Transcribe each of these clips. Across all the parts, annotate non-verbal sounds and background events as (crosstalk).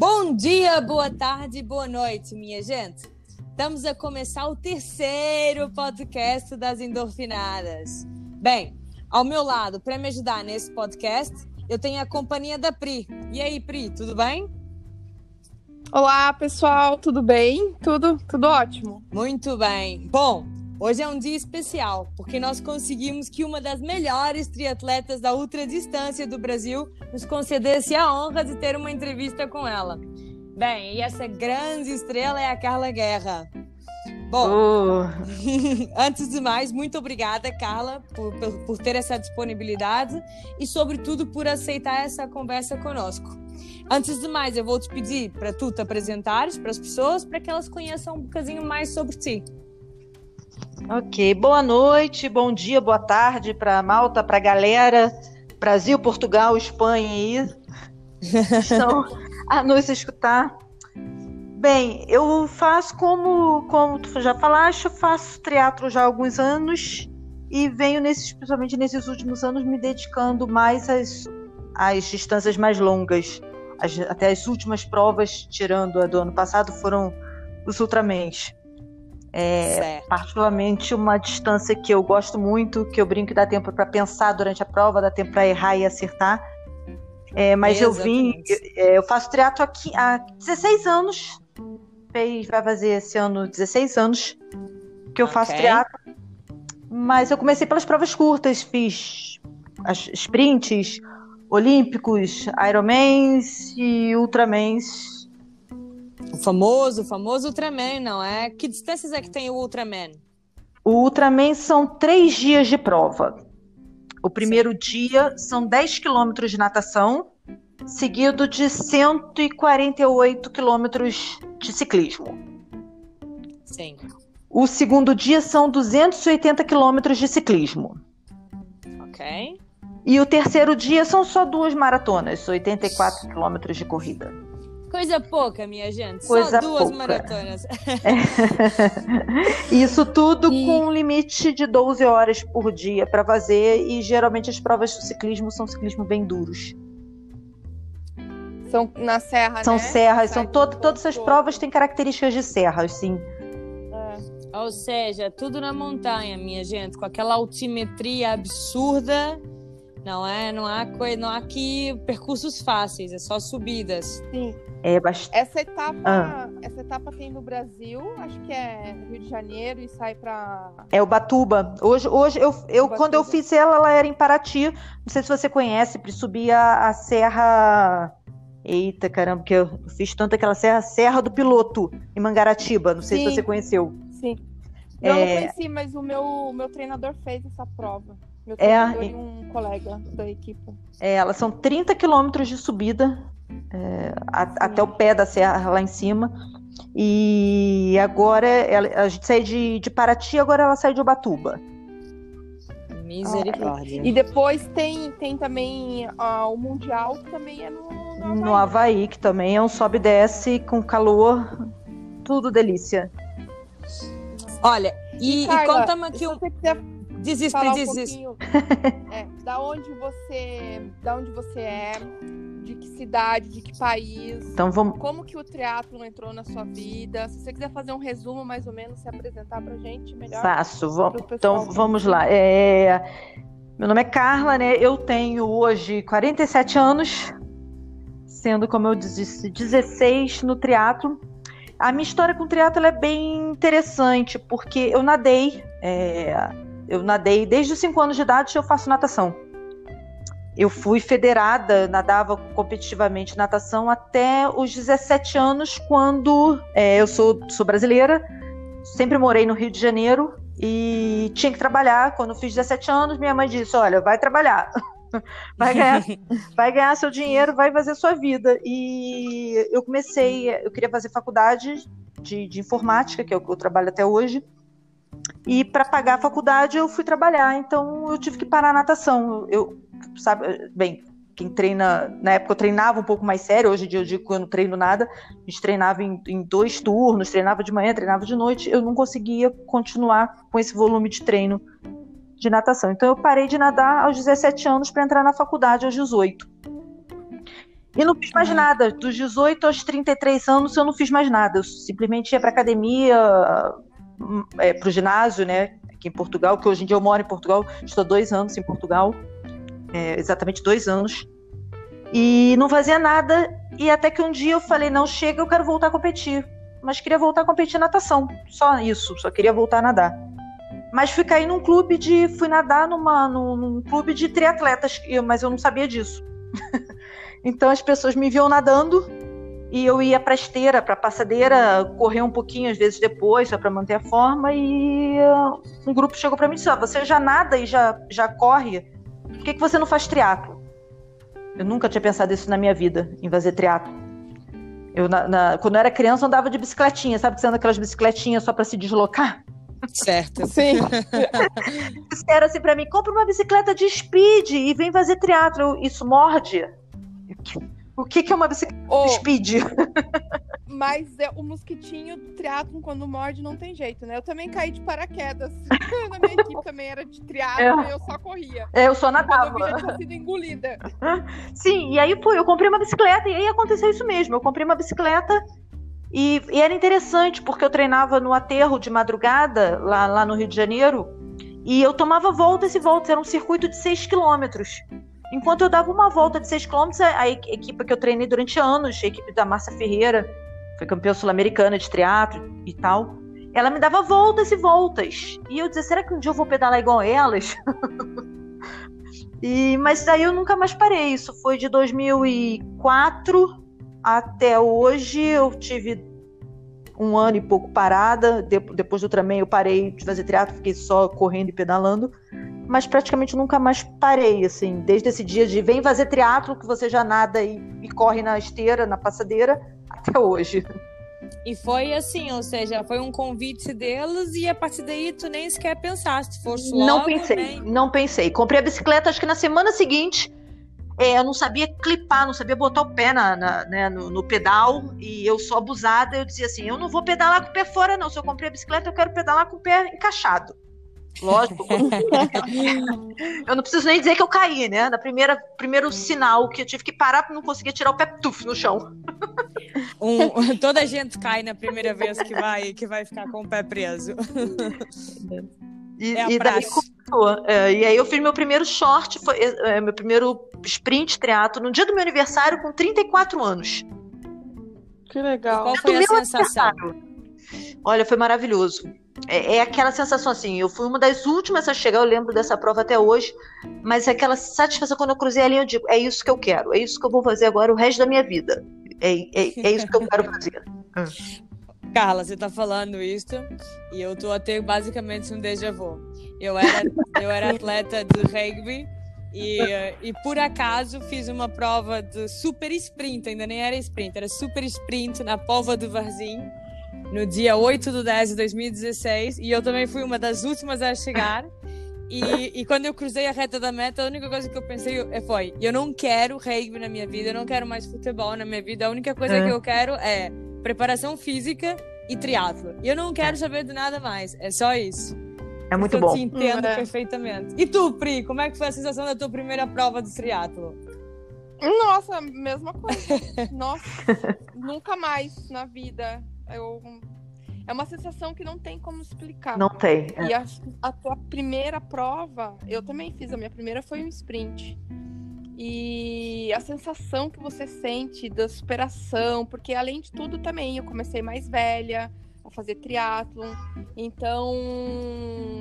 Bom dia, boa tarde, boa noite, minha gente. Estamos a começar o terceiro podcast das endorfinadas. Bem, ao meu lado, para me ajudar nesse podcast, eu tenho a companhia da Pri. E aí, Pri, tudo bem? Olá, pessoal, tudo bem? Tudo, tudo ótimo. Muito bem. Bom, hoje é um dia especial, porque nós conseguimos que uma das melhores triatletas da ultradistância do Brasil nos concedesse a honra de ter uma entrevista com ela. Bem, e essa grande estrela é a Carla Guerra. Bom, oh. (laughs) antes de mais, muito obrigada, Carla, por, por, por, ter essa disponibilidade e, sobretudo, por aceitar essa conversa conosco. Antes de mais, eu vou te pedir para tu te apresentares para as pessoas, para que elas conheçam um bocadinho mais sobre ti. Ok, boa noite, bom dia, boa tarde para Malta, para a galera, Brasil, Portugal, Espanha aí, (laughs) estão a nos escutar. Bem, eu faço como, como tu já falaste, eu faço teatro já há alguns anos e venho, nesses, principalmente nesses últimos anos, me dedicando mais às, às distâncias mais longas. As, até as últimas provas, tirando a do ano passado, foram os Ultramens. É, particularmente uma distância que eu gosto muito, que eu brinco que dá tempo para pensar durante a prova, dá tempo para errar e acertar. É, mas é, eu vim, eu, eu faço teatro aqui há 16 anos, fez, vai fazer esse ano 16 anos que eu okay. faço teatro. Mas eu comecei pelas provas curtas, fiz as sprints, olímpicos, Ironmans e Ultramans. O famoso, o famoso Ultraman, não é? Que distâncias é que tem o Ultraman? O Ultraman são três dias de prova. O primeiro Sim. dia são 10 quilômetros de natação, seguido de 148 quilômetros de ciclismo. Sim. O segundo dia são 280 quilômetros de ciclismo. Ok. E o terceiro dia são só duas maratonas, 84 quilômetros de corrida. Coisa pouca, minha gente. Coisa Só duas pouca. maratonas. É. (laughs) Isso tudo e... com um limite de 12 horas por dia para fazer. E geralmente as provas de ciclismo são ciclismo bem duros. São na serra, São né? serras, são todo, todas essas provas têm características de serras, sim. É. Ou seja, tudo na montanha, minha gente, com aquela altimetria absurda, não é? Não há coisa, não há aqui percursos fáceis, é só subidas. Sim. É bastante. Essa etapa, ah. essa etapa tem no Brasil, acho que é Rio de Janeiro e sai para É o Batuba. Hoje, hoje eu, eu quando eu fiz ela, ela era em Paraty. Não sei se você conhece, para subir a, a serra Eita, caramba, que eu fiz tanto aquela serra, Serra do Piloto, em Mangaratiba. Não sei Sim. se você conheceu. Sim. Eu é... não conheci, mas o meu, meu treinador fez essa prova. Meu é, é... e um colega da equipe. É, elas são 30 quilômetros de subida é, a, até o pé da serra lá em cima. E agora ela, a gente sai de, de Paraty, agora ela sai de Ubatuba. Misericórdia. E depois tem, tem também uh, o Mundial, que também é no no Havaí. no Havaí, que também é um sobe e desce com calor, tudo delícia. Olha, e, e, Carla, e conta-me aqui um. Desiste, um desiste. (laughs) é, da onde você, da onde você é, de que cidade, de que país, então, vamos... como que o triatlo entrou na sua vida. Se você quiser fazer um resumo, mais ou menos, se apresentar pra gente, melhor. Faço. Vamos, então vamos lá. É... Meu nome é Carla, né? Eu tenho hoje 47 anos sendo, como eu disse, 16 no triatlo. A minha história com o triatlo é bem interessante, porque eu nadei, é, eu nadei desde os 5 anos de idade eu faço natação. Eu fui federada, nadava competitivamente natação até os 17 anos, quando é, eu sou, sou brasileira, sempre morei no Rio de Janeiro e tinha que trabalhar. Quando eu fiz 17 anos, minha mãe disse: Olha, vai trabalhar. (laughs) vai ganhar, (laughs) vai ganhar seu dinheiro, vai fazer sua vida. E eu comecei, eu queria fazer faculdade de, de informática, que é o que eu trabalho até hoje. E para pagar a faculdade eu fui trabalhar, então eu tive que parar a natação. Eu, sabe, bem, quem treina, na época eu treinava um pouco mais sério, hoje em dia eu digo que eu não treino nada, a gente treinava em, em dois turnos, treinava de manhã, treinava de noite, eu não conseguia continuar com esse volume de treino de natação. Então eu parei de nadar aos 17 anos para entrar na faculdade aos 18. E não fiz mais uhum. nada. Dos 18 aos 33 anos eu não fiz mais nada. Eu simplesmente ia para academia, é, para o ginásio, né? Aqui em Portugal, que hoje em dia eu moro em Portugal, estou dois anos em Portugal, é, exatamente dois anos. E não fazia nada. E até que um dia eu falei: não, chega, eu quero voltar a competir. Mas queria voltar a competir natação. Só isso, só queria voltar a nadar. Mas fui cair num clube de. Fui nadar numa, num, num clube de triatletas, mas eu não sabia disso. (laughs) então as pessoas me viam nadando e eu ia para esteira, para passadeira, correr um pouquinho às vezes depois, só para manter a forma. E uh, um grupo chegou para mim e disse: ah, Você já nada e já, já corre, por que, que você não faz triatlo? Eu nunca tinha pensado isso na minha vida, em fazer triatlo. Eu, na, na, quando eu era criança, eu andava de bicicletinha, sabe que você anda aquelas bicicletinhas só para se deslocar? Certo. Sim. (laughs) Disseram assim para mim: compra uma bicicleta de speed e vem fazer triatlo. Isso morde? O que, que é uma bicicleta oh, speed? Mas é, o mosquitinho do triatlon, quando morde, não tem jeito, né? Eu também caí de paraquedas. (laughs) Na minha equipe também era de triatlon é. e eu só corria. É, eu só nadava. Quando eu vi, já tinha sido engolida. (laughs) Sim, e aí foi, eu comprei uma bicicleta e aí aconteceu isso mesmo. Eu comprei uma bicicleta e, e era interessante, porque eu treinava no aterro de madrugada, lá, lá no Rio de Janeiro, e eu tomava voltas e voltas, era um circuito de 6 quilômetros. Enquanto eu dava uma volta de 6 km, a equipe que eu treinei durante anos, a equipe da Márcia Ferreira, foi campeã sul-americana de triatlo e tal, ela me dava voltas e voltas. E eu dizia, será que um dia eu vou pedalar igual elas? (laughs) e, mas daí eu nunca mais parei. Isso foi de 2004 até hoje. Eu tive um ano e pouco parada. depois do Ultraman eu parei de fazer triatlo, fiquei só correndo e pedalando mas praticamente nunca mais parei, assim, desde esse dia de vem fazer triatlo, que você já nada e, e corre na esteira, na passadeira, (laughs) até hoje. E foi assim, ou seja, foi um convite deles e a partir daí tu nem sequer pensaste, fosse logo, Não pensei, nem... não pensei. Comprei a bicicleta, acho que na semana seguinte, é, eu não sabia clipar, não sabia botar o pé na, na né, no, no, pedal e eu sou abusada, eu dizia assim, eu não vou pedalar com o pé fora não, se eu comprei a bicicleta eu quero pedalar com o pé encaixado. Lógico. (laughs) eu não preciso nem dizer que eu caí, né? Na primeira primeiro sinal que eu tive que parar para não conseguir tirar o pé tuf no chão. Um, (laughs) toda a gente cai na primeira vez que vai que vai ficar com o pé preso. E, é e daí começou. É, e aí eu fiz meu primeiro short, foi é, meu primeiro sprint triatlo no dia do meu aniversário com 34 anos. Que legal. qual foi a sensação? Olha, foi maravilhoso. É, é, aquela sensação assim, eu fui uma das últimas a chegar, eu lembro dessa prova até hoje, mas é aquela satisfação quando eu cruzei a linha, eu digo, é isso que eu quero, é isso que eu vou fazer agora o resto da minha vida. É, é, é isso que eu quero fazer. (laughs) Carla, você tá falando isso e eu tô até basicamente um déjà vu. Eu era, eu era atleta de rugby e, e por acaso fiz uma prova de super sprint, ainda nem era sprint, era super sprint na Pova do Varzim no dia 8 de 10 de 2016 e eu também fui uma das últimas a chegar. E, e, quando eu cruzei a reta da meta, a única coisa que eu pensei foi: eu não quero rugby na minha vida, eu não quero mais futebol na minha vida, a única coisa é. que eu quero é preparação física e triatlo. E eu não quero saber de nada mais, é só isso. É muito eu bom. Eu te entendo é. perfeitamente. E tu, Pri, como é que foi a sensação da tua primeira prova de triatlo? Nossa, mesma coisa. Nossa, (laughs) nunca mais na vida eu, é uma sensação que não tem como explicar. Não tem. É. E a, a tua primeira prova, eu também fiz, a minha primeira foi um sprint. E a sensação que você sente da superação, porque além de tudo também eu comecei mais velha, a fazer triatlon. Então,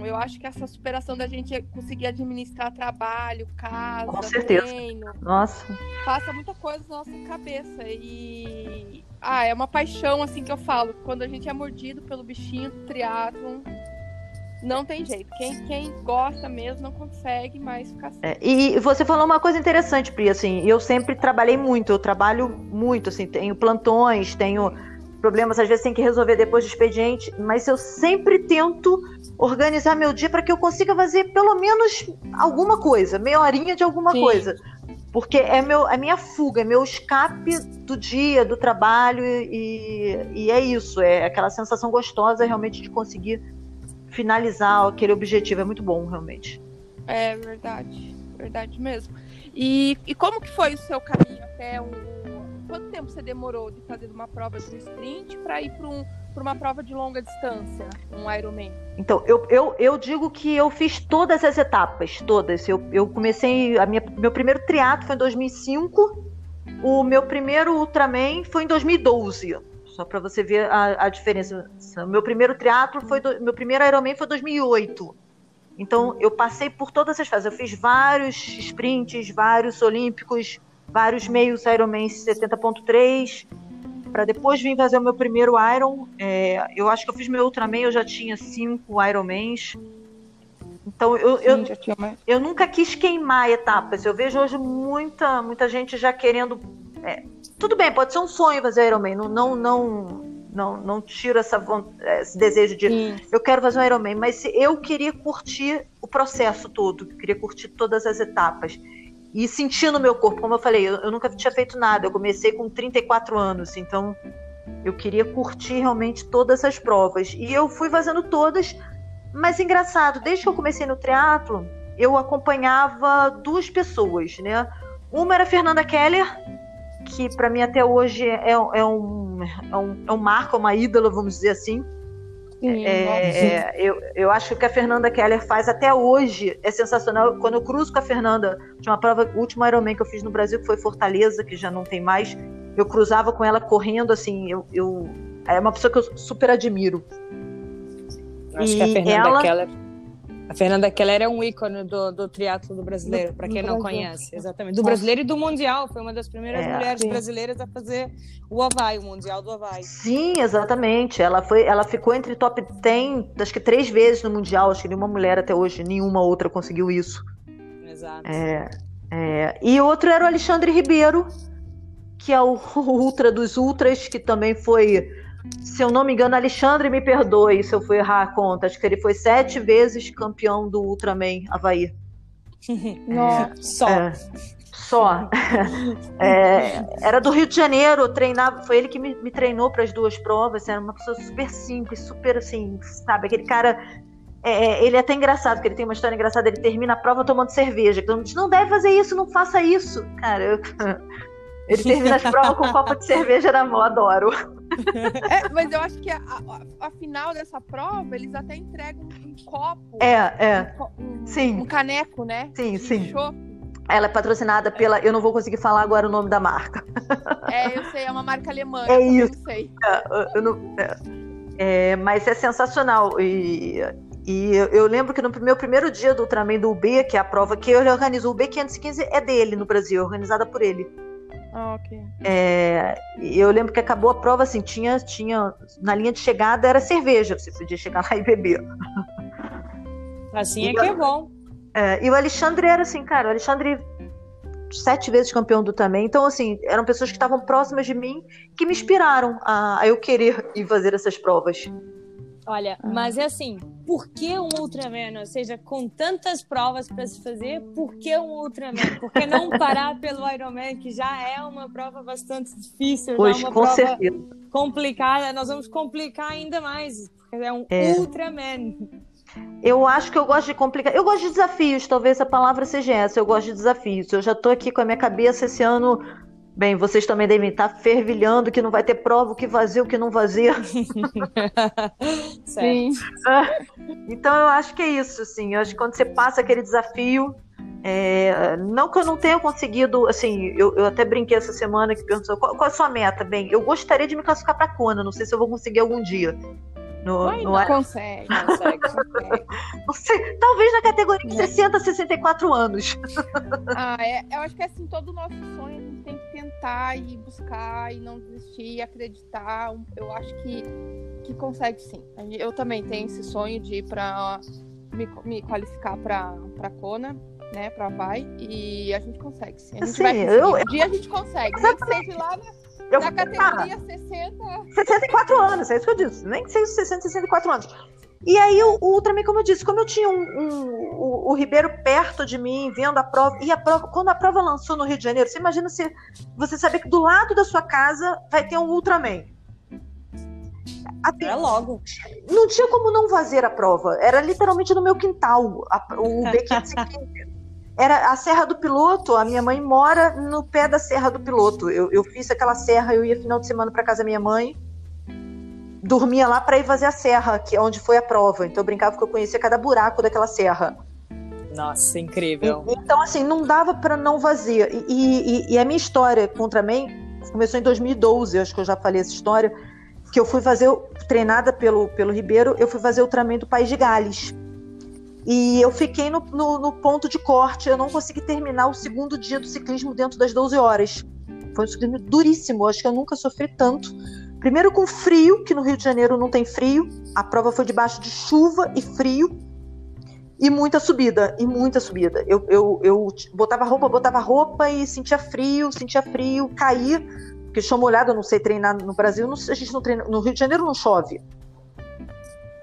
eu acho que essa superação da gente conseguir administrar trabalho, casa, Com certeza. treino, nossa. passa muita coisa na nossa cabeça e ah, é uma paixão assim que eu falo, quando a gente é mordido pelo bichinho do triatlon, não tem jeito. Quem, quem gosta mesmo não consegue mais ficar assim. É, e você falou uma coisa interessante, Pri, assim, eu sempre trabalhei muito, eu trabalho muito, assim, tenho plantões, tenho problemas às vezes tem que resolver depois do expediente, mas eu sempre tento organizar meu dia para que eu consiga fazer pelo menos alguma coisa, meia horinha de alguma Sim. coisa. Porque é meu, a minha fuga, é meu escape do dia, do trabalho, e, e é isso, é aquela sensação gostosa realmente de conseguir finalizar aquele objetivo. É muito bom, realmente. É verdade, verdade mesmo. E, e como que foi o seu caminho até o quanto tempo você demorou de fazer uma prova de sprint para ir para um, uma prova de longa distância, um Ironman? Então, eu, eu, eu digo que eu fiz todas as etapas, todas. Eu, eu comecei, a minha, meu primeiro triatlo foi em 2005, o meu primeiro Ultraman foi em 2012. Só para você ver a, a diferença. Meu primeiro triatlo foi, do, meu primeiro Ironman foi 2008. Então, eu passei por todas as fases. Eu fiz vários sprints, vários olímpicos, vários meios Ironman 70.3, para depois vir fazer o meu primeiro Iron. É, eu acho que eu fiz meu Ultraman, eu já tinha cinco Ironmans. Então, eu, Sim, eu, eu nunca quis queimar etapas. Eu vejo hoje muita, muita gente já querendo. É, tudo bem, pode ser um sonho fazer Ironman. Não, não, não, não, não tiro essa, esse desejo de Sim. eu quero fazer um Ironman, mas eu queria curtir o processo todo, queria curtir todas as etapas e sentir no meu corpo, como eu falei, eu, eu, nunca tinha feito nada, eu comecei com 34 anos, então eu queria curtir realmente todas as provas e eu fui fazendo todas, mas engraçado, desde que eu comecei no triatlo, eu acompanhava duas pessoas, né? Uma era a Fernanda Keller, que para mim até hoje é, é, um, é, um, é um marco, uma ídola, vamos dizer assim. Sim, é, é, eu, eu acho que a Fernanda Keller faz até hoje é sensacional. Quando eu cruzo com a Fernanda, tinha uma prova, o último Ironman que eu fiz no Brasil, que foi Fortaleza, que já não tem mais, eu cruzava com ela correndo, assim, eu, eu é uma pessoa que eu super admiro. Acho e que a Fernanda ela, Keller a Fernanda Keller é um ícone do, do triatlo do brasileiro, para quem não conhece. Exatamente. Do brasileiro e do mundial. Foi uma das primeiras é, mulheres sim. brasileiras a fazer o Havaí, o Mundial do Havaí. Sim, exatamente. Ela, foi, ela ficou entre top 10, acho que três vezes no Mundial. Acho que nenhuma mulher até hoje, nenhuma outra conseguiu isso. Exato. É, é. E outro era o Alexandre Ribeiro, que é o (laughs) ultra dos ultras, que também foi se eu não me engano, Alexandre me perdoe se eu fui errar a conta. Acho que ele foi sete vezes campeão do Ultraman Havaí. (laughs) Nossa, é, só. É, só. (laughs) É, era do Rio de Janeiro, treinava, foi ele que me, me treinou para as duas provas. Era uma pessoa super simples, super assim, sabe? Aquele cara. É, é, ele é até engraçado, porque ele tem uma história engraçada. Ele termina a prova tomando cerveja. Então, não deve fazer isso, não faça isso. Cara, eu, (laughs) ele termina as provas com um copo de cerveja na mão, adoro. É, mas eu acho que a, a, a, final dessa prova, eles até entregam um, copo. É, é. Um, sim. Um caneco, né? Sim, sim. Ela é patrocinada pela. Eu não vou conseguir falar agora o nome da marca. É, eu sei, é uma marca alemã. É isso. Eu sei. É, eu não, é, é, mas é sensacional. E, e eu, eu, lembro que no meu primeiro dia do Ultraman do UB, que é a prova que ele organizou, o UB 515 é dele no Brasil, organizada por ele. Ah, ok. É, eu lembro que acabou a prova assim, tinha, tinha na linha de chegada era cerveja, você podia chegar lá e beber. Assim é que é bom. É, e o Alexandre era assim, cara, o Alexandre sete vezes campeão do também, então assim eram pessoas que estavam próximas de mim que me inspiraram a, a eu querer ir fazer essas provas. Olha, ah. mas é assim, por que um Ultraman? Ou seja, com tantas provas para se fazer, por que um Ultraman? Por que não parar (laughs) pelo Ironman, que já é uma prova bastante difícil, pois, já é uma prova certeza. complicada. Nós vamos complicar ainda mais, porque é um é. Ultraman. Eu acho que eu gosto de complicar. Eu gosto de desafios, talvez a palavra seja essa. Eu gosto de desafios. Eu já estou aqui com a minha cabeça esse ano Bem, vocês também devem estar fervilhando que não vai ter prova, o que vazia, o que não vazia. (laughs) Sim. (laughs) então eu acho que é isso, assim. Eu acho que quando você passa aquele desafio, é, não que eu não tenha conseguido, assim, eu, eu até brinquei essa semana que perguntou qual, qual, é a sua meta? Bem, eu gostaria de me classificar para Kona, não sei se eu vou conseguir algum dia. No, no não, consegue, consegue, consegue. (laughs) Sei, talvez na categoria de 60 a 64 anos. (laughs) Ah, é, eu acho que é assim, todo o nosso sonho a gente tem que tentar e buscar e não desistir e acreditar. Eu acho que, que consegue sim. Eu também tenho esse sonho de ir para me, me qualificar para Kona né, para vai e a gente consegue sim. A gente sim, vai eu, um dia a gente consegue. Nem que seja lá na, eu, na categoria ah, 60. 64 anos, é isso que eu disse. Nem que seja 60, 64 anos. E aí o, o Ultraman, como eu disse, como eu tinha um, um, o, o, Ribeiro perto de mim, vendo a prova, e a prova, quando a prova lançou no Rio de Janeiro, você imagina se você saber que do lado da sua casa vai ter um Ultraman. Até, é logo. Não tinha como não fazer a prova. Era literalmente no meu quintal, a, o (laughs) B515. Era a Serra do Piloto. A minha mãe mora no pé da Serra do Piloto. Eu, eu fiz aquela serra, eu ia final de semana para casa da minha mãe, dormia lá para ir fazer a serra, que é onde foi a prova. Então eu brincava que eu conhecia cada buraco daquela serra. Nossa, incrível. E, então, assim, não dava para não fazer. E, e, e, a minha história contra mim começou em 2012, acho que eu já falei essa história, que eu fui fazer, treinada pelo, pelo Ribeiro, eu fui fazer o treinamento do País de Gales. E eu fiquei no, no, no, ponto de corte, eu não consegui terminar o segundo dia do ciclismo dentro das 12 horas. Foi um ciclismo duríssimo, acho que eu nunca sofri tanto. Primeiro com frio, que no Rio de Janeiro não tem frio, a prova foi debaixo de chuva e frio, e muita subida, e muita subida. Eu, eu, eu botava roupa, botava roupa e sentia frio, sentia frio, caía, porque chão molhado, eu não sei treinar no Brasil, não, a gente não treina, no Rio de Janeiro não chove.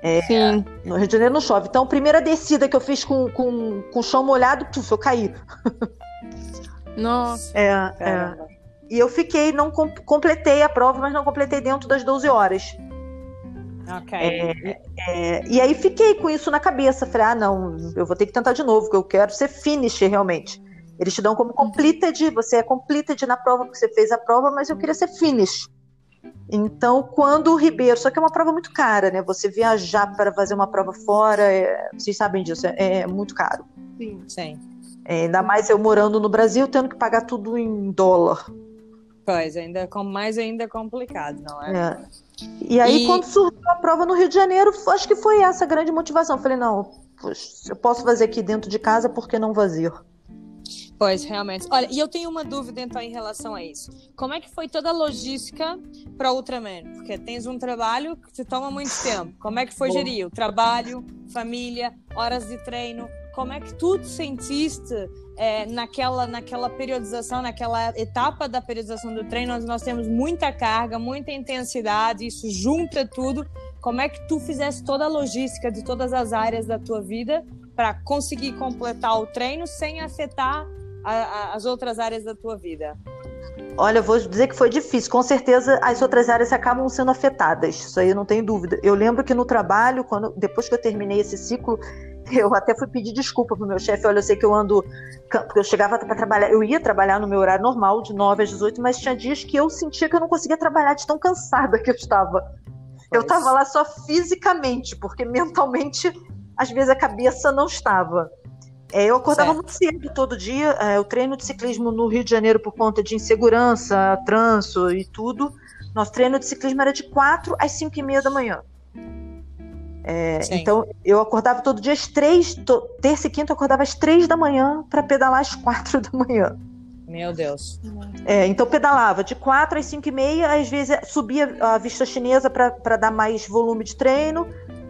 É, Sim. No Rio de Janeiro não chove. Então, primeira descida que eu fiz com, com, com chão molhado, puf, eu caí. (laughs) Nossa. É, é. E eu fiquei, não completei a prova, mas não completei dentro das 12 horas. Ok. É, é, e aí fiquei com isso na cabeça. Falei, ah, não, eu vou ter que tentar de novo, porque eu quero ser finish realmente. Eles te dão como completed, você é completed na prova porque você fez a prova, mas eu queria ser finish. Então, quando o Ribeiro, só que é uma prova muito cara, né? Você viajar para fazer uma prova fora, é, vocês sabem disso, é, é muito caro. Sim. Sim. É, ainda mais eu morando no Brasil, tendo que pagar tudo em dólar. Pois, ainda com mais ainda complicado, não é? é. E aí, e... quando surgiu a prova no Rio de Janeiro, acho que foi essa a grande motivação. Falei, não, eu posso fazer aqui dentro de casa, por que não vazio? Pois, realmente. Olha, e eu tenho uma dúvida então em relação a isso. Como é que foi toda a logística para Ultraman? Porque tens um trabalho que te toma muito tempo. Como é que foi gerir o trabalho, família, horas de treino? Como é que tu te sentiste é, naquela, naquela periodização, naquela etapa da periodização do treino, onde nós temos muita carga, muita intensidade, isso junta tudo. Como é que tu fizesse toda a logística de todas as áreas da tua vida para conseguir completar o treino sem afetar a, a, as outras áreas da tua vida? Olha, eu vou dizer que foi difícil. Com certeza as outras áreas acabam sendo afetadas. Isso aí eu não tenho dúvida. Eu lembro que no trabalho, quando depois que eu terminei esse ciclo, (laughs) eu até fui pedir desculpa pro meu chefe. Olha, eu sei que eu ando. Porque eu chegava para trabalhar, eu ia trabalhar no meu horário normal, de 9 às 18, mas tinha dias que eu sentia que eu não conseguia trabalhar de tão cansada que eu estava. Eu estava lá só fisicamente, porque mentalmente, às vezes, a cabeça não estava. É, eu acordava certo. muito cedo todo dia. É, o treino de ciclismo no Rio de Janeiro, por conta de insegurança, trânsito e tudo, nosso treino de ciclismo era de 4 às 5 e meia da manhã. É, então, eu acordava todo dia às 3, terça e quinta, eu acordava às 3 da manhã para pedalar às 4 (laughs) da manhã. Meu Deus. É, então, pedalava de 4 às 5 e meia, às vezes subia a vista chinesa para dar mais volume de treino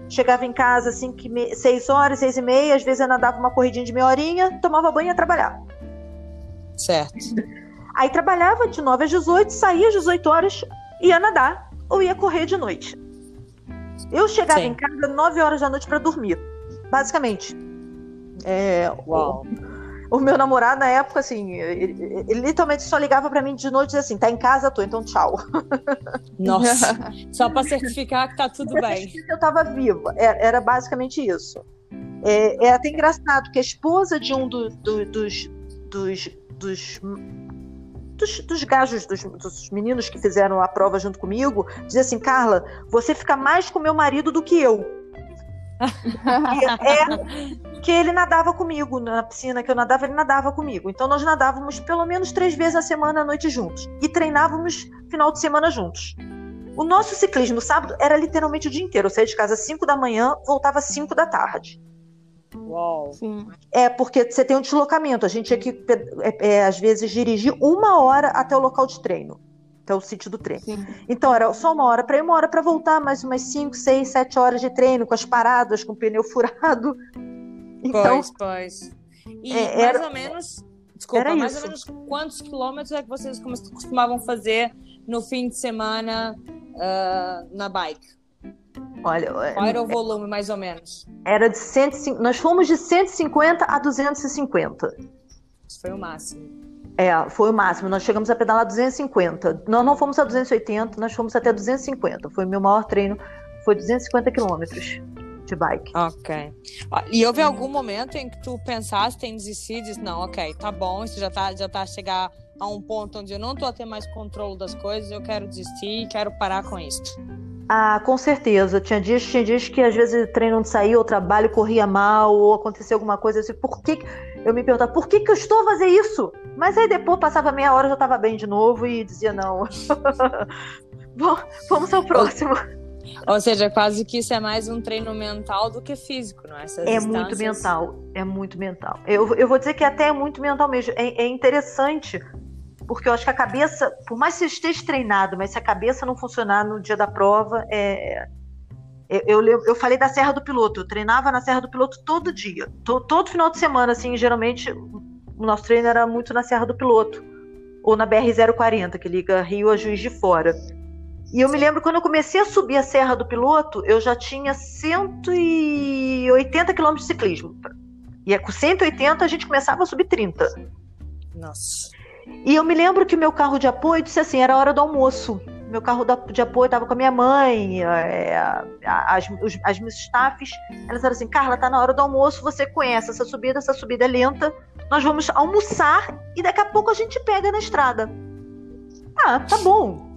Chegava em casa assim, que me... seis horas, seis e meia, às vezes eu nadava uma corridinha de meia horinha, tomava banho e ia trabalhar. Certo. Aí trabalhava de 9 às 18, saía às 18 horas, ia nadar ou ia correr de noite. Eu chegava Sim. em casa 9 horas da noite para dormir, basicamente. É, Uau. O meu namorado, na época, assim, ele, ele literalmente só ligava para mim de noite e dizia assim: tá em casa, tô, então tchau. (laughs) Nossa, só para certificar que tá tudo bem. Que eu tava viva. Era, era basicamente isso. É, é, até engraçado que a esposa de um do, do, dos, dos, dos dos, dos gajos, dos, dos, meninos que fizeram a prova junto comigo, dizia assim: Carla, você fica mais com meu marido do que eu. (laughs) é que ele nadava comigo na piscina que eu nadava, ele nadava comigo. Então nós nadávamos pelo menos três vezes a semana à noite juntos e treinávamos final de semana juntos. O nosso ciclismo sábado era literalmente o dia inteiro. Eu saía de casa às 5 da manhã, voltava às 5 da tarde. Uau! Sim. É, porque você tem um deslocamento. A gente tinha que, é, é, às vezes, dirigir uma hora até o local de treino até o sítio do treino. Sim. Então era só uma hora para ir, uma hora para voltar, mais umas 5, 6, 7 horas de treino, com as paradas, com o pneu furado. Então, pois, pois. E é, mais era, ou menos, desculpa, mais isso. ou menos quantos quilômetros é que vocês costumavam fazer no fim de semana uh, na bike? Olha, qual era o volume, mais ou menos? Era de 150, nós fomos de 150 a 250. Isso foi o máximo. É, foi o máximo. Nós chegamos a pedalar 250. Nós não fomos a 280, nós fomos até 250. Foi o meu maior treino, foi 250 quilômetros. De bike. Ok. E houve algum momento em que tu pensaste em desistir e disse, não, ok, tá bom, isso já tá, já tá a chegar a um ponto onde eu não tô a ter mais controle das coisas, eu quero desistir e quero parar com isso. Ah, com certeza. Tinha dias, tinha dias que às vezes o treino não saía, o trabalho corria mal, ou acontecia alguma coisa assim, por que. Eu me perguntava, por que, que eu estou a fazer isso? Mas aí depois passava meia hora, eu já estava bem de novo e dizia, não. (laughs) Bom, vamos ao próximo. Ou seja, quase que isso é mais um treino mental do que físico, não é? Essas é muito mental, é muito mental. Eu, eu vou dizer que até é muito mental mesmo. É, é interessante porque eu acho que a cabeça, por mais que você esteja treinado, mas se a cabeça não funcionar no dia da prova, é, é eu, eu, eu, falei da Serra do Piloto, eu treinava na Serra do Piloto todo dia, to, todo final de semana, assim, geralmente o nosso treino era muito na Serra do Piloto, ou na BR-040, que liga Rio a Juiz de Fora. E eu me lembro quando eu comecei a subir a Serra do Piloto, eu já tinha 180 quilômetros de ciclismo. E com 180 a gente começava a subir 30. Nossa. E eu me lembro que meu carro de apoio disse assim: era hora do almoço. Meu carro de apoio estava com a minha mãe, é, as, os, as minhas staffs. Elas falaram assim: Carla, tá na hora do almoço, você conhece essa subida, essa subida é lenta. Nós vamos almoçar e daqui a pouco a gente pega na estrada. Ah, tá bom.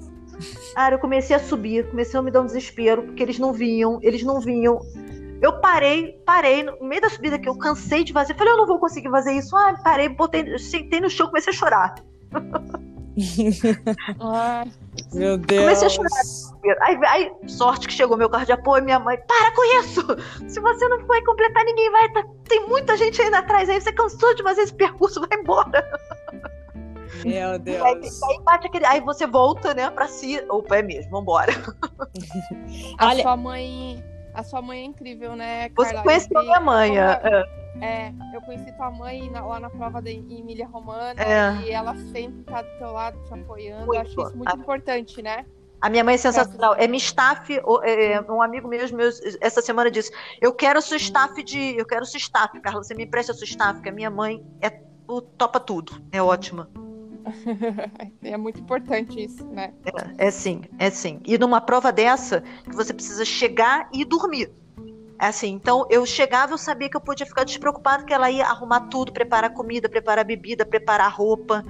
Cara, eu comecei a subir, comecei a me dar um desespero, porque eles não vinham, eles não vinham. Eu parei, parei, no meio da subida que eu cansei de fazer. Falei, eu não vou conseguir fazer isso. Ah, parei, botei, sentei no chão, comecei a chorar. (laughs) Ai, meu Deus. Comecei a chorar. Aí, aí, sorte que chegou meu carro de apoio, minha mãe, para com isso! Se você não for completar, ninguém vai. Tá, tem muita gente ainda atrás aí, você cansou de fazer esse percurso, vai embora. (laughs) Meu Deus. Aí, aí, bate aquele, aí você volta, né, pra si. Opa, é mesmo, vambora. A Olha... sua mãe a sua mãe é incrível, né, Carla? Você conhece a minha mãe. É. é, eu conheci tua mãe na, lá na prova de Emília Romana é. e ela sempre tá do teu lado te apoiando. Muito. Eu acho isso muito a... importante, né? A minha mãe é sensacional. É minha staff, é, um amigo mesmo meu, essa semana disse: Eu quero sua staff de. Eu quero sua staff, Carla. Você me empresta sua staff, porque a minha mãe é, topa tudo. É ótima. (laughs) é muito importante isso, né? É, é sim, é sim. E numa prova dessa, que você precisa chegar e dormir. É assim, então eu chegava, eu sabia que eu podia ficar despreocupado que ela ia arrumar tudo, preparar comida, preparar bebida, preparar roupa.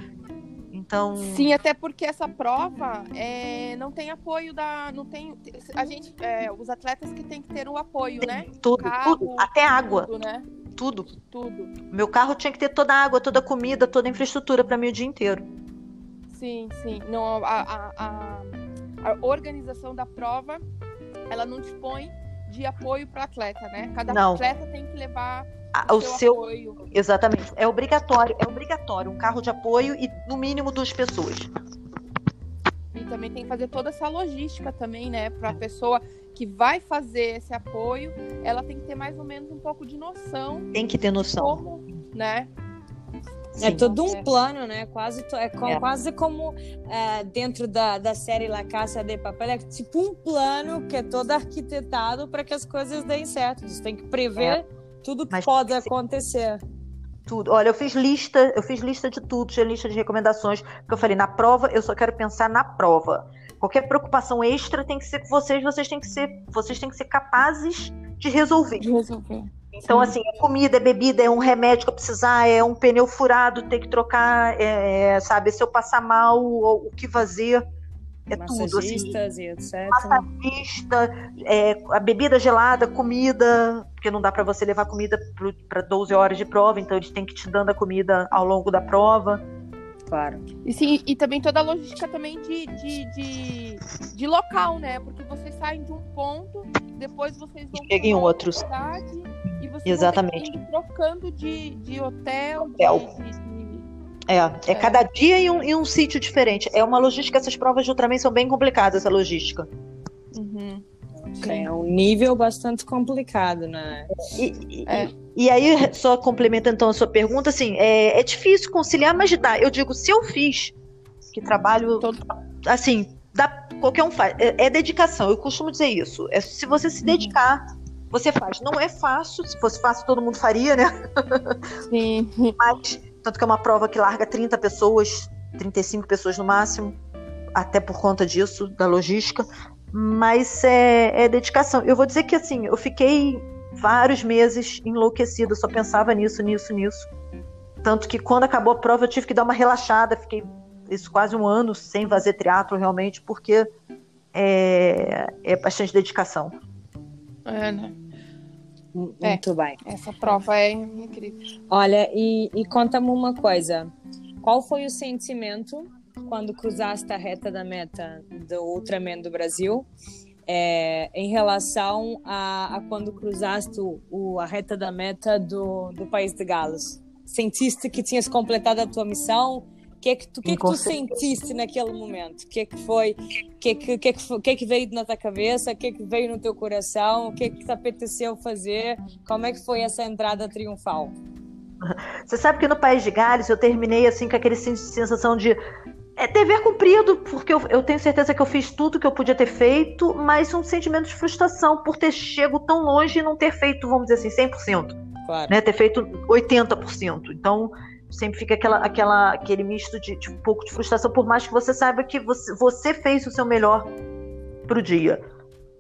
Então. Sim, até porque essa prova é, não tem apoio da. Não tem. A gente. É, os atletas que tem que ter o apoio, tem, né? Tudo, Carro, tudo. Até água. Tudo, né? Tudo. Tudo. Meu carro tinha que ter toda a água, toda a comida, toda a infraestrutura para mim o dia inteiro. Sim, sim. Não, a, a, a, a organização da prova, ela não dispõe de apoio para atleta, né? Cada não. atleta tem que levar o, o seu, seu, apoio. Exatamente. É obrigatório, é obrigatório um carro de apoio e no mínimo duas pessoas. E também tem que fazer toda essa logística também, né, para a pessoa que vai fazer esse apoio, ela tem que ter mais ou menos um pouco de noção. Tem que ter noção. Como, né? Sim, é todo um é. plano, né? Quase, é, como, é. quase como é, dentro da, da série La Casa de Papel, é tipo um plano que é todo arquitetado para que as coisas deem certo. Você tem que prever é. tudo que Mas pode acontecer. Tudo. Olha, eu fiz lista, eu fiz lista de tudo, tinha lista de recomendações, porque eu falei, na prova, eu só quero pensar na prova. Qualquer preocupação extra tem que ser com vocês, vocês têm que ser, vocês têm que ser capazes de resolver. De resolver. Então, Sim. assim, é comida, é bebida, é um remédio que eu precisar, é um pneu furado, tem que trocar, é, é, sabe? Se eu passar mal, o, o que fazer. É tudo, assim. e etc. Massagista, é, a bebida gelada, comida, porque não dá para você levar comida para 12 horas de prova, então eles têm que te dando a comida ao longo da prova. Claro. E, sim, e também toda a logística também de, de, de, de local, né? Porque vocês saem de um ponto, depois vocês vão Chega em outros. Cidade, e vocês Exatamente. vão trocando de, de hotel, hotel. De, de, é, é, é, cada dia em um, em um sítio diferente. É uma logística, essas provas de Ultraman são bem complicadas, essa logística. Uhum. É um nível bastante complicado, né? E, e, é. E, aí, só complementando então a sua pergunta, assim, é, é difícil conciliar, mas dá. Eu digo, se eu fiz, que trabalho, Todo... assim, dá, qualquer um faz. É, é, dedicação, eu costumo dizer isso. É, se você se uhum. dedicar, você faz. Não é fácil, se fosse fácil todo mundo faria, né? Sim. (laughs) Mas, tanto que é uma prova que larga 30 pessoas, 35 pessoas no máximo, até por conta disso, da logística. mas é, é dedicação. Eu vou dizer que assim, eu fiquei vários meses enlouquecida, só pensava nisso, nisso, nisso. Tanto que quando acabou a prova eu tive que dar uma relaxada, fiquei isso quase um ano sem fazer teatro realmente, porque é, é bastante dedicação. É, né? Muito é, bem. Essa prova é incrível. Olha, e, e conta-me uma coisa. Qual foi o sentimento quando cruzaste a reta da meta do Ultraman do Brasil é, em relação a, a quando cruzaste o, a reta da meta do, do País de Gales? Sentiste que tinhas completado a tua missão? O que é que tu, que é que tu sentiste naquele momento? O que é que foi? O que é que, que, é que, foi, que, é que veio na tua cabeça? O que é que veio no teu coração? O que é que te apeteceu fazer? Como é que foi essa entrada triunfal? Você sabe que no País de Gales eu terminei assim com aquele sensação de é dever cumprido, porque eu, eu, tenho certeza que eu fiz tudo que eu podia ter feito, mas um sentimento de frustração por ter chego tão longe e não ter feito, vamos dizer assim, 100%. Claro. Né? Ter feito 80%. Então, sempre fica aquela, aquela, aquele misto de, de, um pouco de frustração, por mais que você saiba que você, você fez o seu melhor pro dia.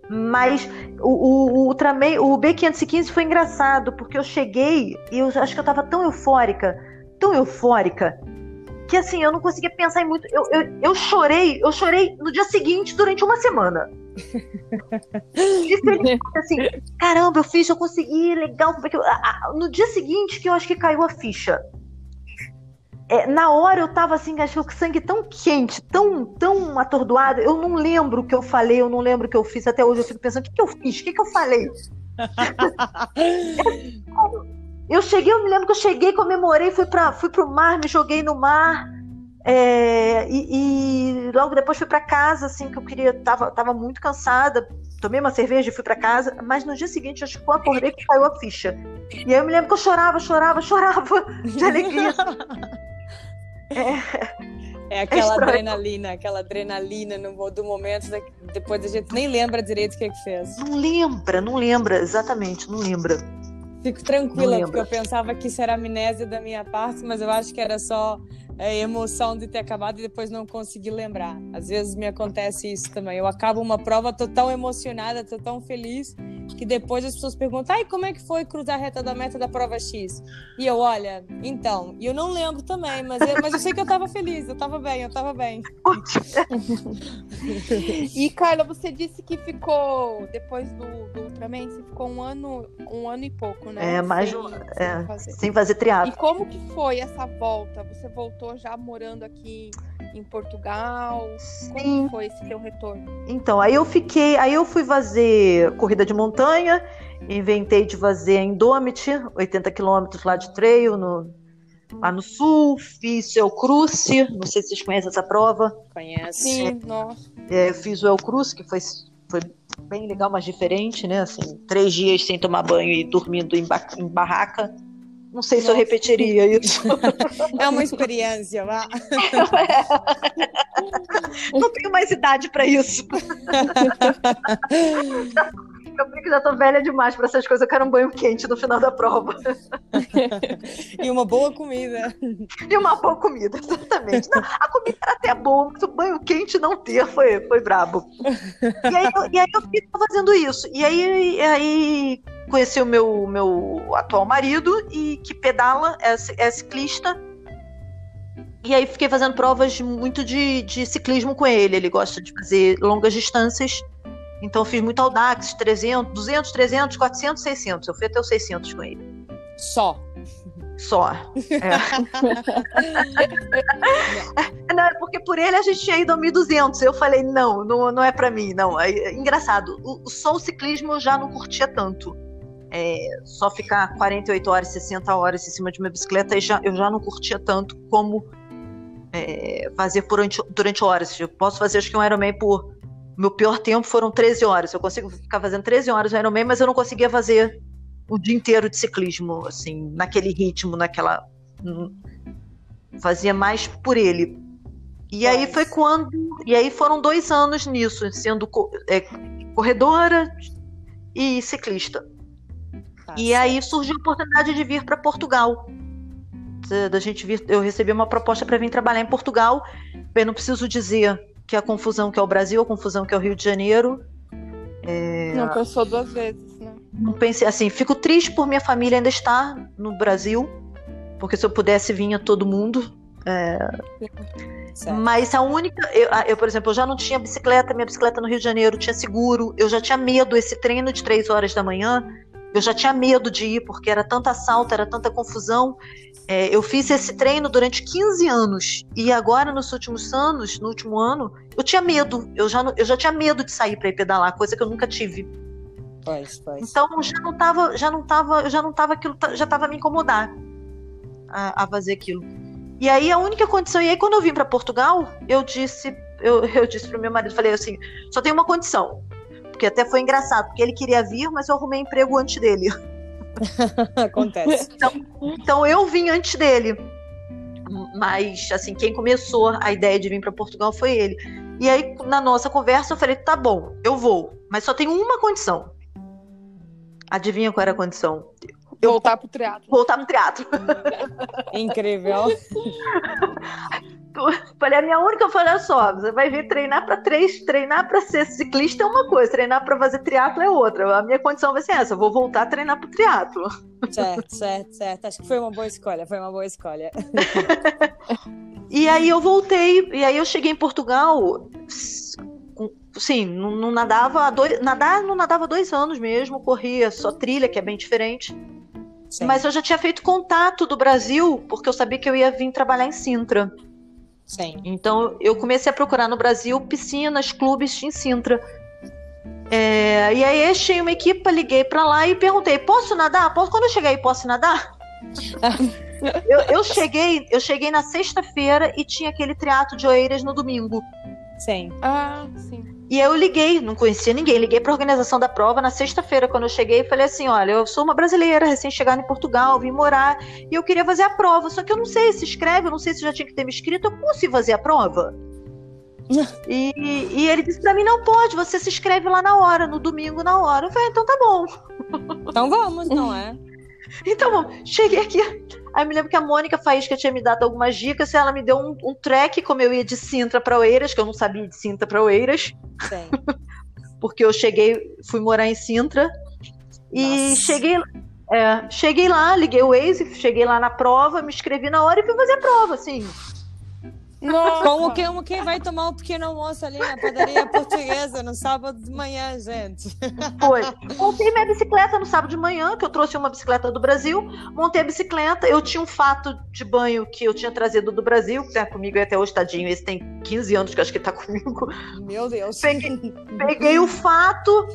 Mas o, o, o Ultraman, o B515 foi engraçado, porque eu cheguei e eu acho que eu tava tão eufórica, tão eufórica, que assim, eu não conseguia pensar em muito. Eu, eu, eu chorei, eu chorei no dia seguinte durante uma semana. (laughs) assim, caramba, eu fiz, eu consegui, legal. No dia seguinte que eu acho que caiu a ficha é, na hora eu tava assim, achei o sangue tão quente, tão, tão atordoado. Eu não lembro o que eu falei, eu não lembro o que eu fiz. Até hoje eu fico pensando, o que, que eu fiz? O que, que eu falei? (laughs) eu cheguei, eu me lembro que eu cheguei, comemorei, fui, pra, fui pro mar, me joguei no mar. É, e, e, logo depois fui para casa, assim, que eu queria, tava, tava muito cansada, tomei uma cerveja e fui para casa, mas no dia seguinte, eu acordei que caiu a ficha. E aí eu me lembro que eu chorava, chorava, chorava (laughs) de alegria. É, é aquela é adrenalina, aquela adrenalina no, do momento, depois a gente nem lembra direito o que, é que fez. Não lembra, não lembra, exatamente, não lembra. Fico tranquila, porque eu pensava que isso era amnésia da minha parte, mas eu acho que era só a emoção de ter acabado e depois não conseguir lembrar. Às vezes me acontece isso também. Eu acabo uma prova, tô tão emocionada, tô tão feliz, que depois as pessoas perguntam: ai, como é que foi cruzar a reta da meta da prova X? E eu, olha, então, e eu não lembro também, mas eu, mas eu sei que eu tava feliz, eu tava bem, eu tava bem. (laughs) e Carla, você disse que ficou, depois do, do Ultraman, você ficou um ano, um ano e pouco, né? É, mais sem, é, sem fazer. sem fazer triatlo. E como que foi essa volta? Você voltou já morando aqui em Portugal? Sim. Como foi esse teu retorno? Então, aí eu fiquei, aí eu fui fazer corrida de montanha, inventei de fazer Indomit, 80 quilômetros lá de trail no, lá no sul, fiz o El Cruce, não sei se vocês conhecem essa prova. Conhece. Sim, nossa. É, fiz o El Cruce, que foi, foi bem legal, mas diferente, né? Assim, três dias sem tomar banho e dormindo em, ba em barraca. Não sei Nossa. se eu repetiria isso. (laughs) É uma experiência, vá. (laughs) Não tenho mais idade para isso. (laughs) Eu brinco que já tô velha demais para essas coisas. Eu quero um banho quente no final da prova. (laughs) E uma boa comida. E uma boa comida, exatamente. Não, a comida era até boa, mas o banho quente não ter foi, foi brabo. E aí, eu, e aí eu fiquei fazendo isso. E aí, aí conheci o meu, meu atual marido e que pedala, é, é ciclista. E aí fiquei fazendo provas muito de, de ciclismo com ele. Ele gosta de fazer longas distâncias. Então eu fiz muito Audax, 300, 200, 300, 400, 600. Eu fui até os 600 com ele. Só. Só. (laughs) É. não, é porque por ele a gente tinha ido a 1.200. Eu falei, não, não, não é para mim, não. É, engraçado, o, só o ciclismo eu já não curtia tanto. É, só ficar 48 horas, 60 horas em cima de uma bicicleta eu já, eu já não curtia tanto como é, fazer durante, durante horas. Eu posso fazer acho que um Ironman por meu pior tempo foram 13 horas. Eu consigo ficar fazendo 13 horas no Ironman, mas eu não conseguia fazer o dia inteiro de ciclismo, assim, naquele ritmo, naquela. Hum, fazia mais por ele. E aí foi quando. E aí foram dois anos nisso, sendo é, corredora e ciclista. Tá e certo. aí surgiu a oportunidade de vir para Portugal. Da gente vir, eu recebi uma proposta para vir trabalhar em Portugal. Eu não preciso dizer que é a confusão que é o Brasil, a confusão que é o Rio de Janeiro. É... Não pensou duas vezes, né? Não pensei assim, fico triste por minha família ainda estar no Brasil, porque se eu pudesse vinha todo mundo. É... Mas a única. Eu, eu, por exemplo, eu já não tinha bicicleta, minha bicicleta no Rio de Janeiro tinha seguro, eu já tinha medo, esse treino de três horas da manhã, eu já tinha medo de ir, porque era tanta assalto, era tanta confusão. É, eu fiz esse treino durante 15 anos. E agora, nos últimos anos, no último ano, eu tinha medo. Eu já, eu já tinha medo de sair para ir pedalar, coisa que eu nunca tive. Pois, pois. Então já não tava, já não tava, já não tava aquilo, já tava me incomodar a, a fazer aquilo. E aí a única condição, e aí quando eu vim para Portugal, eu disse, eu, (laughs) eu disse pro meu marido, falei assim, só tem uma condição. Porque até foi engraçado, porque ele queria vir, mas eu arrumei emprego antes dele. (laughs) (laughs) Acontece. Então, então eu vim antes dele. Mas, assim, quem começou a ideia de vir para Portugal foi ele. E aí, na nossa conversa, eu falei: tá bom, eu vou, mas só tem uma condição. Adivinha qual era a condição? Eu voltar pro teatro. Voltar pro teatro. (laughs) Incrível. Falei, a minha única, eu falei, só, você vai vir treinar para três, treinar para ser ciclista é uma coisa, treinar para fazer triatlo é outra. A minha condição vai ser essa, eu vou voltar a treinar pro triatlo. Certo, certo, certo. Acho que foi uma boa escolha, foi uma boa escolha. (laughs) e aí eu voltei, e aí eu cheguei em Portugal, sim, não, não nadava dois, nadar não nadava dois anos mesmo, corria só trilha, que é bem diferente. Sim. Mas eu já tinha feito contato do Brasil, porque eu sabia que eu ia vir trabalhar em Sintra. Sim. Então eu comecei a procurar no Brasil piscinas, clubes em Sintra. É, e aí achei uma equipe, liguei para lá e perguntei: posso nadar? Posso? Quando eu cheguei, posso nadar? (laughs) eu, eu, cheguei, eu cheguei na sexta-feira e tinha aquele triato de Oeiras no domingo. Sim. Ah, sim. E eu liguei, não conhecia ninguém, liguei para a organização da prova na sexta-feira, quando eu cheguei, falei assim: olha, eu sou uma brasileira, recém-chegada em Portugal, vim morar, e eu queria fazer a prova, só que eu não sei se escreve, eu não sei se já tinha que ter me inscrito, eu consigo fazer a prova? (laughs) e, e, ele disse para mim: não pode, você se inscreve lá na hora, no domingo na hora. Eu falei: então tá bom. Então vamos, não é? (laughs) então, cheguei aqui. Aí me lembro que a Mônica Faísca tinha me dado algumas dicas. Ela me deu um, um track, como eu ia de Sintra para Oeiras, que eu não sabia de Sintra para Oeiras. Sim. (laughs) Porque eu cheguei, fui morar em Sintra. E Nossa. cheguei, é, cheguei lá, liguei o Waze, cheguei lá na prova, me inscrevi na hora e fui fazer a prova, assim. Nossa. Como quem, quem vai tomar um pequeno almoço ali na padaria portuguesa no sábado de manhã, gente. Foi. Montei minha bicicleta no sábado de manhã, que eu trouxe uma bicicleta do Brasil. Montei a bicicleta. Eu tinha um fato de banho que eu tinha trazido do Brasil, que tá comigo até hoje, tadinho. Esse tem 15 anos que eu acho que tá comigo. Meu Deus. Peguei, peguei o fato,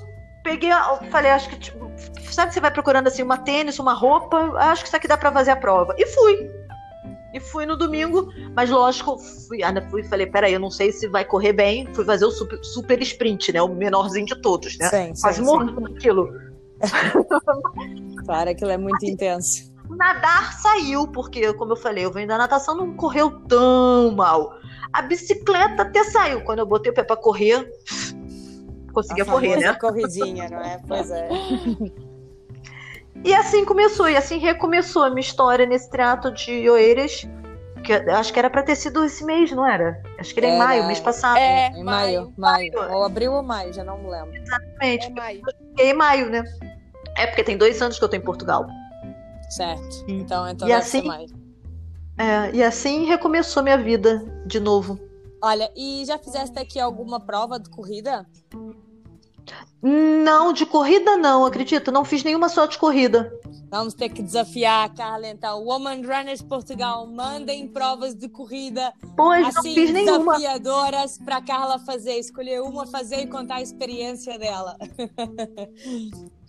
peguei, falei, acho que, tipo, sabe que você vai procurando assim uma tênis, uma roupa? Acho que isso aqui dá pra fazer a prova. E fui. E fui no domingo, mas lógico, fui, fui falei, peraí, eu não sei se vai correr bem. Fui fazer o super, super sprint, né? O menorzinho de todos, né? Sim, Quase morrendo aquilo. (laughs) claro, aquilo é muito intenso. Nadar saiu, porque, como eu falei, eu venho da natação, não correu tão mal. A bicicleta até saiu. Quando eu botei o pé pra correr, conseguia correr, né? corridinha, não é? Pois é. (laughs) E assim começou, e assim recomeçou a minha história nesse teatro de Oeiras. Que acho que era para ter sido esse mês, não era? Acho que era, era em maio, mês passado. É, em maio, maio, maio. Ou abril ou maio, já não me lembro. Exatamente. É maio. em maio, né? É porque tem dois anos que eu tô em Portugal. Certo. Então, então e assim, maio. É, e assim recomeçou minha vida de novo. Olha, e já fizeste aqui alguma prova de corrida? Não, de corrida não, acredito. Não fiz nenhuma só de corrida. Vamos ter que desafiar a Carla, então. Woman Runners Portugal, mandem provas de corrida. Pois, assim, não fiz nenhuma. desafiadoras para Carla fazer. Escolher uma, fazer e contar a experiência dela. (laughs)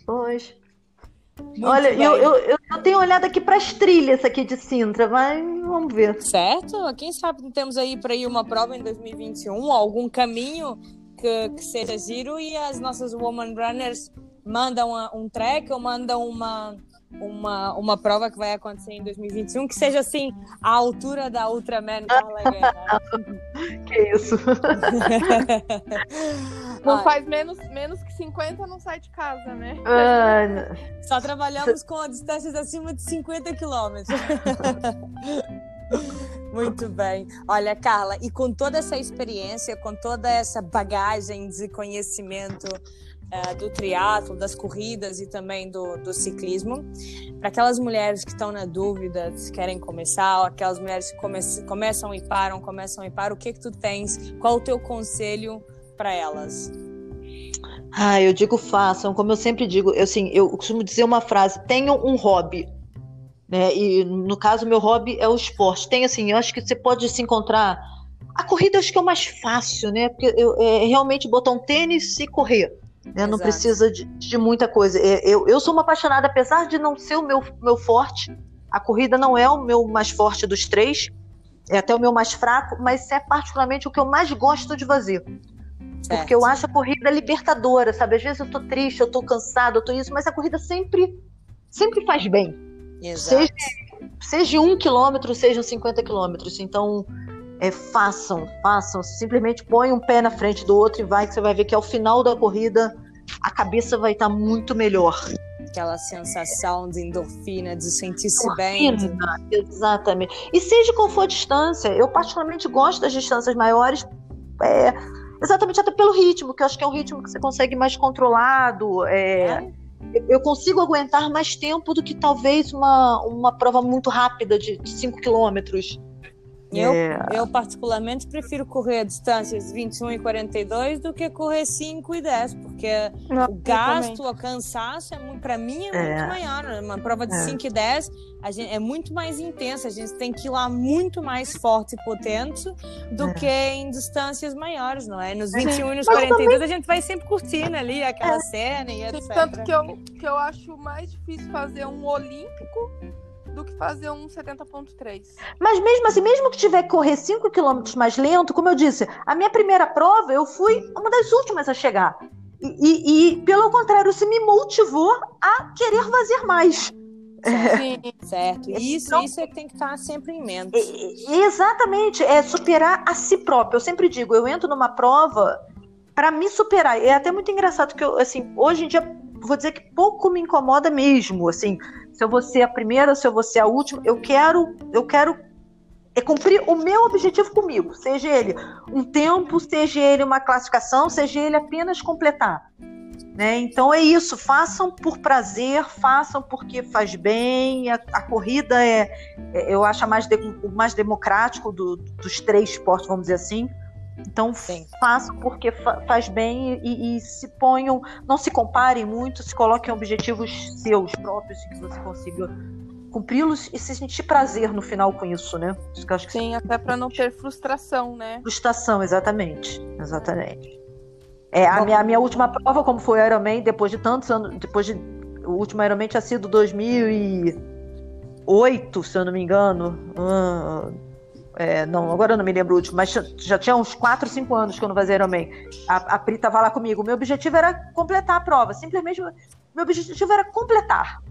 Pois. Muito Olha, eu, eu, eu, tenho olhado aqui para as trilhas aqui de Sintra, mas vamos ver. Certo? Quem sabe temos aí para ir uma prova em 2021, algum caminho que, que seja giro e as nossas woman runners mandam um track ou mandam uma, uma, uma prova que vai acontecer em 2021 que seja assim a altura da Ultraman (laughs) que isso. (laughs) Não faz menos, menos que 50 não sai de casa né? Ah, só trabalhamos com distâncias acima de 50 quilômetros (laughs) Muito bem. Olha, Carla, e com toda essa experiência, com toda essa bagagem de conhecimento uh, do triatlo, das corridas e também do, do ciclismo, para aquelas mulheres que estão na dúvida, se querem começar, ou aquelas mulheres que come começam e param, começam e param, o que que tu tens? Qual o teu conselho para elas? Ah, eu digo façam, como eu sempre digo, eu, assim, eu costumo dizer uma frase: tenham um hobby. Né? E no caso, meu hobby é o esporte. Tem assim, eu acho que você pode se encontrar. A corrida acho que é o mais fácil, né? Porque eu, é realmente botar um tênis e correr. Né? Não precisa de, de muita coisa. É, eu, eu sou uma apaixonada, apesar de não ser o meu, meu forte, a corrida não é o meu mais forte dos três, é até o meu mais fraco, mas é particularmente o que eu mais gosto de fazer. Certo. Porque eu acho a corrida libertadora, sabe? Às vezes eu tô triste, eu tô cansado, eu tô isso, mas a corrida sempre, sempre faz bem. Exato. Seja, seja um quilômetro, sejam 50 quilômetros. Então, é, façam, façam. Simplesmente põe um pé na frente do outro e vai, que você vai ver que ao final da corrida a cabeça vai estar muito melhor. Aquela sensação de endorfina, de sentir-se bem. De... Exatamente. E seja qual for a distância, eu particularmente gosto das distâncias maiores. É, exatamente até pelo ritmo, que eu acho que é um ritmo que você consegue mais controlado. É, é. Eu consigo aguentar mais tempo do que talvez uma, uma prova muito rápida de 5 quilômetros. Eu, é... eu, particularmente, prefiro correr distâncias 21 e 42 do que correr 5 e 10, porque Não, o gasto, o cansaço, é para mim, é, é, muito maior. Uma prova de é. 5 e 10 a gente, é muito mais intensa, a gente tem que ir lá muito mais forte e potente do é. que em distâncias maiores, não é? Nos 21 e nos 42 também... a gente vai sempre curtindo ali aquela é. cena e etc. Tanto que eu, que eu acho mais difícil fazer um olímpico do que fazer um 70.3. Mas mesmo assim, mesmo que tiver que correr 5 km mais lento, como eu disse, a minha primeira prova eu fui uma das últimas a chegar. E, e, e pelo contrário, isso me motivou a querer fazer mais. Sim, (laughs) certo. Isso, então, isso é que tem que estar sempre em mente. Exatamente, é superar a si próprio. Eu sempre digo, eu entro numa prova para me superar. É até muito engraçado que eu, assim, hoje em dia vou dizer que pouco me incomoda mesmo, assim, se eu vou ser a primeira, se eu vou ser a última, eu quero, eu quero é cumprir o meu objetivo comigo, seja ele um tempo, seja ele uma classificação, seja ele apenas completar. Né? Então é isso, façam por prazer, façam porque faz bem. A, a corrida é, é, eu acho, mais de, o mais democrático do, dos três esportes, vamos dizer assim. Então Sim. façam porque fa faz bem e, e, se ponham, não se comparem muito, se coloquem objetivos seus próprios que você consiga cumpri-los e se sentir prazer no final com isso, né? Isso acho que Sim, até para não ter frustração, né? Frustração, exatamente, exatamente. É, a, minha, a minha última prova, como foi o Ironman, depois de tantos anos, depois de o último Ironman tinha sido 2008, se eu não me engano. Hum, é, não, agora eu não me lembro o último, mas já tinha uns 4, 5 anos que eu não fazia Ironman. A, a Pri estava lá comigo. Meu objetivo era completar a prova. Simplesmente, meu objetivo era completar.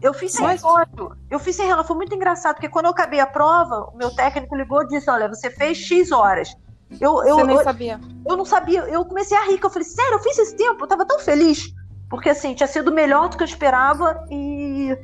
Eu fiz sem relógio. Eu fiz sem relógio. Foi muito engraçado, porque quando eu acabei a prova, o meu técnico ligou e disse: Olha, você fez X horas. Eu, eu, você nem eu, sabia. Eu não sabia. Eu comecei a rir, que eu falei: Sério, eu fiz esse tempo? Eu tava tão feliz. Porque, assim, tinha sido melhor do que eu esperava e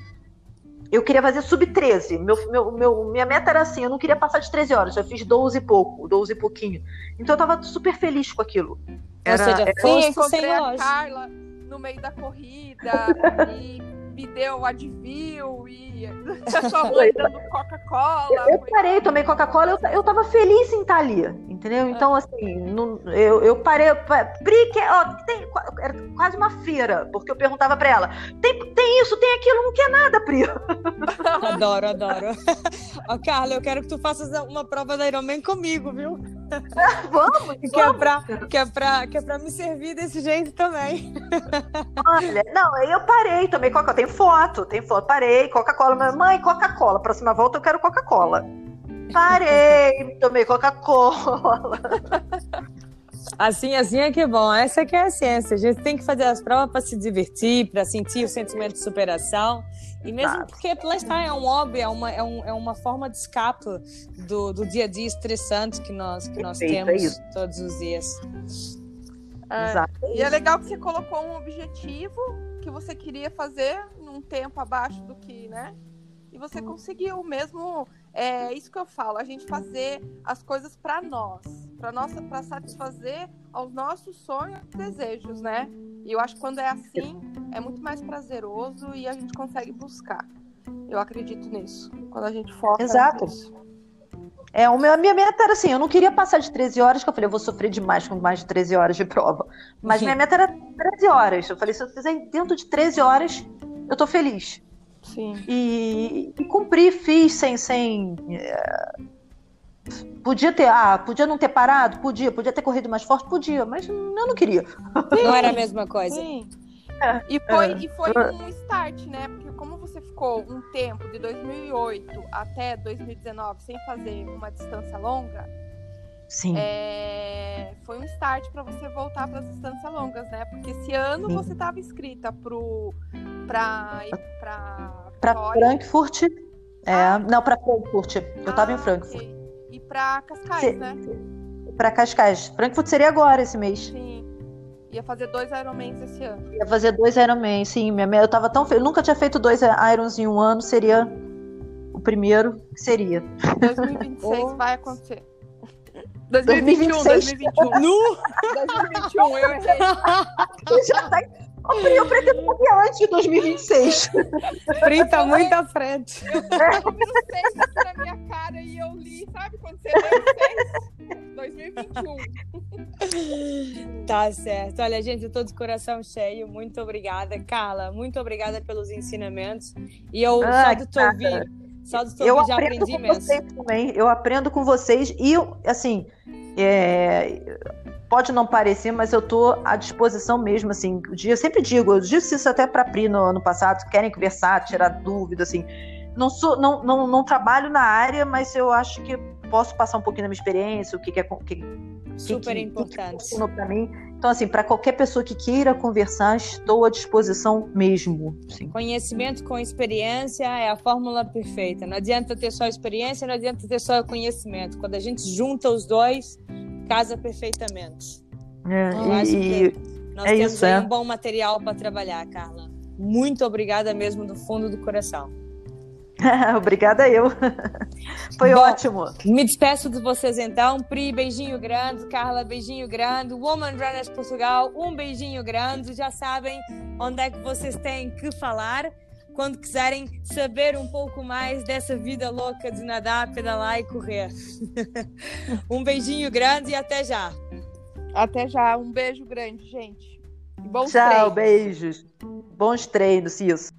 eu queria fazer sub-13. Meu, meu, meu, minha meta era assim, eu não queria passar de 13 horas, eu fiz 12 e pouco, 12 e pouquinho. Então eu tava super feliz com aquilo. Era, Ou seja, era... Sim, encontrei a Carla no meio da corrida (laughs) e me deu Advil e (laughs) sua mãe dando Coca-Cola. Eu, eu, parei, tomei Coca-Cola, eu, eu tava feliz em estar ali, entendeu? Ah. Então, assim, não, eu, eu parei. Pri, que, ó, tem, era quase uma feira, porque eu perguntava pra ela: tem, tem isso, tem aquilo, não quer nada, Pri. (laughs) Adoro, adoro. (laughs) Ó, Carla, eu quero que tu faças uma prova da Ironman comigo, viu? (laughs) vamos, que vamos. É pra, que, é pra, que é pra me servir desse jeito também. Olha, não, eu parei, tomei Coca-Cola, tem foto, tem foto, parei, Coca-Cola, mãe, Coca-Cola, próxima volta eu quero Coca-Cola. Parei, tomei Coca-Cola. Assim, assim é que é bom. Essa que é a ciência. A gente tem que fazer as provas para se divertir, para sentir o sentimento de superação. E mesmo porque, lá está, é um hobby, é uma, é, um, é uma forma de escape do, do dia a dia estressante que nós, que nós Perfeito, temos é todos os dias. É, e é legal que você colocou um objetivo que você queria fazer num tempo abaixo do que, né? E você conseguiu, mesmo é isso que eu falo, a gente fazer as coisas para nós, para nossa, para satisfazer aos nossos sonhos e desejos, né? E eu acho que quando é assim, é muito mais prazeroso e a gente consegue buscar. Eu acredito nisso. Quando a gente foca Exato. nisso. É, o meu, a minha meta era assim, eu não queria passar de 13 horas, que eu falei, eu vou sofrer demais com mais de 13 horas de prova. Mas minha meta era 13 horas. Eu falei, se eu fizer dentro de 13 horas, eu tô feliz. Sim. E, e cumpri, fiz sem. sem é, Podia ter, ah, podia não ter parado? Podia, podia ter corrido mais forte? Podia, mas eu não queria. Não era a mesma coisa. Sim. É, E foi, é. e foi um start, né? Porque como você ficou um tempo de 2008 até 2019 sem fazer uma distância longa, Sim. é, foi um start para você voltar para as distâncias longas, né? Porque esse ano Sim. você estava inscrita para para Frankfurt. É, não, pra Frankfurt. Eu tava em Ah, Frankfurt. E para Cascais, né? Pra Cascais. Frankfurt seria agora esse mês. Sim. Ia fazer dois Ironmans esse ano. Ia fazer dois Ironman, sim. Minha, eu tava tão feliz. Eu nunca tinha feito dois Irons em um ano. Seria o primeiro que seria. 2026 Oh. (laughs) vai acontecer. 2021, 2026. 2021. Nu! 2021, eu errei. (laughs) Já tá... Eu pretendo fazer antes de 2026. Pri tá muito à frente. Eu no seis aqui na minha cara e eu li, sabe quando você lê o seis? 2021. Tá certo. Olha, gente, eu tô de coração cheio. Muito obrigada, Carla. Muito obrigada pelos ensinamentos. E eu, só Ai, de te ouvir, só te Eu já aprendo aprendi com imenso. vocês também. Eu aprendo com vocês e, assim, é, pode não parecer, mas eu tô à disposição mesmo, assim. Eu sempre digo, eu disse isso até para Pri no ano passado, que querem conversar, tirar dúvida, assim. Não sou, não, não, não trabalho na área, mas eu acho que posso passar um pouquinho da minha experiência, o que, que é que, Super que, importante. Que funcionou para mim. Então, assim, para qualquer pessoa que queira conversar, estou à disposição mesmo. Assim. Conhecimento com experiência é a fórmula perfeita. Não adianta ter só experiência, não adianta ter só conhecimento. Quando a gente junta os dois, casa perfeitamente. É, Eu acho e, que nós é temos isso, aí é. um bom material para trabalhar, Carla. Muito obrigada mesmo do fundo do coração. (laughs) Obrigada eu. (laughs) Foi Bom, ótimo. Me despeço de vocês então. Pri, beijinho grande. Carla, beijinho grande. Woman Runners Portugal, um beijinho grande. Já sabem onde é que vocês têm que falar quando quiserem saber um pouco mais dessa vida louca de nadar, pedalar e correr. (laughs) um beijinho grande e até já. Até já. Um beijo grande, gente. Bons Tchau, treinos. beijos. Bons treinos, isso.